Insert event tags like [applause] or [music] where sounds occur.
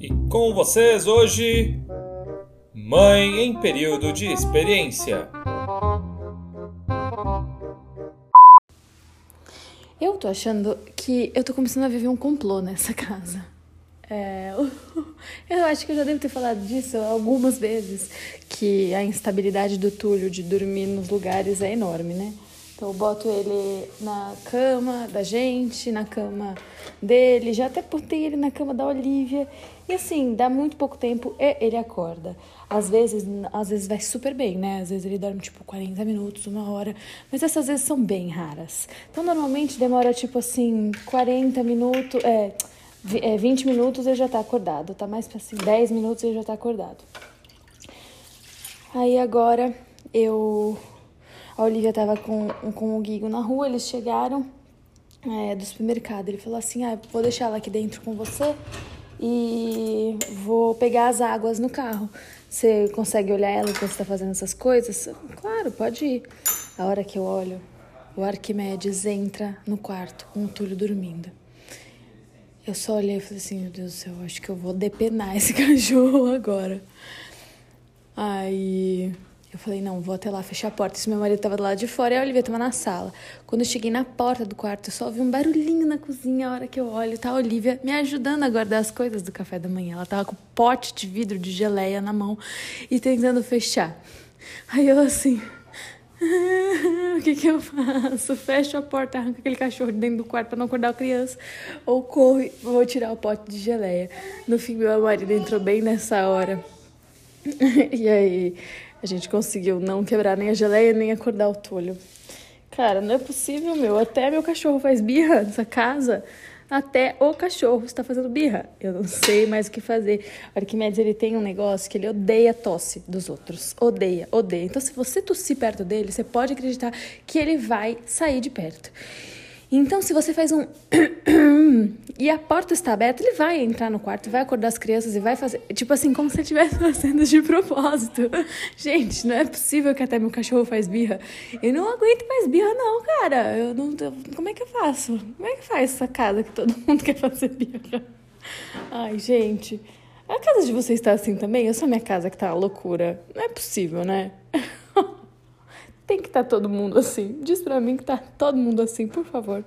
E com vocês hoje, Mãe em período de experiência. Eu tô achando que eu tô começando a viver um complô nessa casa. É, [laughs] eu acho que eu já devo ter falado disso algumas vezes, que a instabilidade do Túlio de dormir nos lugares é enorme, né? Eu boto ele na cama da gente, na cama dele, já até botei ele na cama da Olivia. E assim, dá muito pouco tempo e ele acorda. Às vezes, às vezes vai super bem, né? Às vezes ele dorme tipo 40 minutos, uma hora, mas essas vezes são bem raras. Então normalmente demora tipo assim 40 minutos, é, 20 é, minutos ele já tá acordado, tá mais pra assim 10 minutos ele já tá acordado. Aí agora eu a Olivia tava com, com o Guigo na rua, eles chegaram é, do supermercado. Ele falou assim: ah, vou deixar ela aqui dentro com você e vou pegar as águas no carro. Você consegue olhar ela enquanto está fazendo essas coisas? Claro, pode ir. A hora que eu olho, o Arquimedes entra no quarto com o Túlio dormindo. Eu só olhei e falei assim: meu Deus do céu, acho que eu vou depenar esse [laughs] cachorro agora. Aí falei, não, vou até lá fechar a porta. Isso meu marido tava do lado de fora e a Olivia tava na sala. Quando eu cheguei na porta do quarto, eu só ouvi um barulhinho na cozinha. A hora que eu olho, tá a Olivia me ajudando a guardar as coisas do café da manhã. Ela tava com um pote de vidro de geleia na mão e tentando fechar. Aí eu assim. [laughs] o que que eu faço? Fecho a porta, arranco aquele cachorro dentro do quarto para não acordar a criança ou corro e vou tirar o pote de geleia. No fim, meu marido entrou bem nessa hora. [laughs] e aí a gente conseguiu não quebrar nem a geleia, nem acordar o Túlio. Cara, não é possível, meu. Até meu cachorro faz birra nessa casa. Até o cachorro está fazendo birra. Eu não sei mais o que fazer. Arquimedes, ele tem um negócio que ele odeia tosse dos outros. Odeia, odeia. Então, se você tossir perto dele, você pode acreditar que ele vai sair de perto. Então, se você faz um [coughs] e a porta está aberta, ele vai entrar no quarto, vai acordar as crianças e vai fazer, tipo assim, como se ele estivesse [laughs] fazendo de propósito. Gente, não é possível que até meu cachorro faz birra. Eu não aguento mais birra não, cara. Eu não, eu, como é que eu faço? Como é que faz essa casa que todo mundo [laughs] quer fazer birra? Ai, gente. A casa de vocês está assim também? Eu sou minha casa que tá loucura. Não é possível, né? [laughs] Tem que estar tá todo mundo assim. Diz pra mim que tá todo mundo assim, por favor.